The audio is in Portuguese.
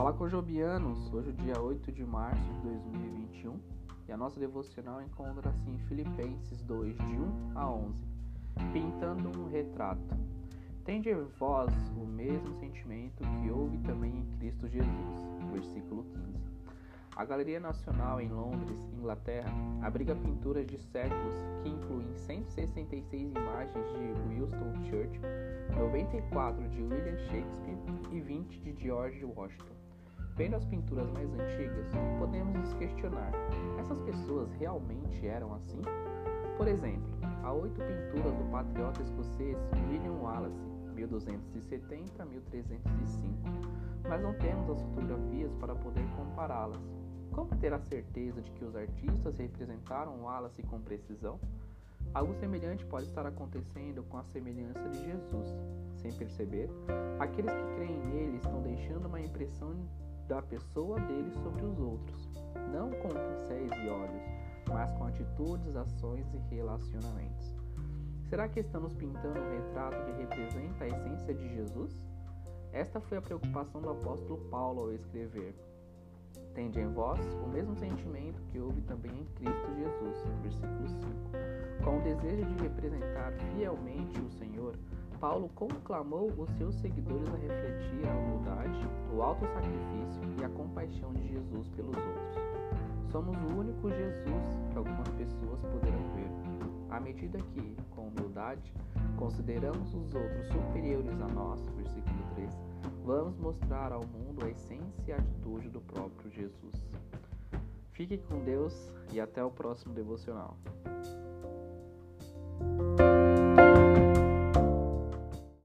Fala com Jobianos, hoje é dia 8 de março de 2021 e a nossa devocional encontra-se em Filipenses 2, de 1 a 11, pintando um retrato. Tende vós o mesmo sentimento que houve também em Cristo Jesus. Versículo 15. A Galeria Nacional em Londres, Inglaterra, abriga pinturas de séculos que incluem 166 imagens de Winston Churchill, 94 de William Shakespeare e 20 de George Washington. Vendo as pinturas mais antigas, podemos nos questionar: essas pessoas realmente eram assim? Por exemplo, há oito pinturas do patriota escocês William Wallace, 1270-1305, mas não temos as fotografias para poder compará-las. Como ter a certeza de que os artistas representaram Wallace com precisão? Algo semelhante pode estar acontecendo com a semelhança de Jesus. Sem perceber, aqueles que creem nele estão deixando uma impressão da pessoa dele sobre os outros, não com pincéis e olhos, mas com atitudes, ações e relacionamentos. Será que estamos pintando um retrato que representa a essência de Jesus? Esta foi a preocupação do apóstolo Paulo ao escrever: Tende em vós o mesmo sentimento que houve também em Cristo Jesus. Versículo 5. Com o desejo de representar fielmente o Senhor, Paulo conclamou os seus seguidores a refletir a humildade, o alto sacrifício e a compaixão de Jesus pelos outros. Somos o único Jesus que algumas pessoas poderão ver. À medida que, com humildade, consideramos os outros superiores a nós, versículo 3, vamos mostrar ao mundo a essência e a atitude do próprio Jesus. Fique com Deus e até o próximo devocional.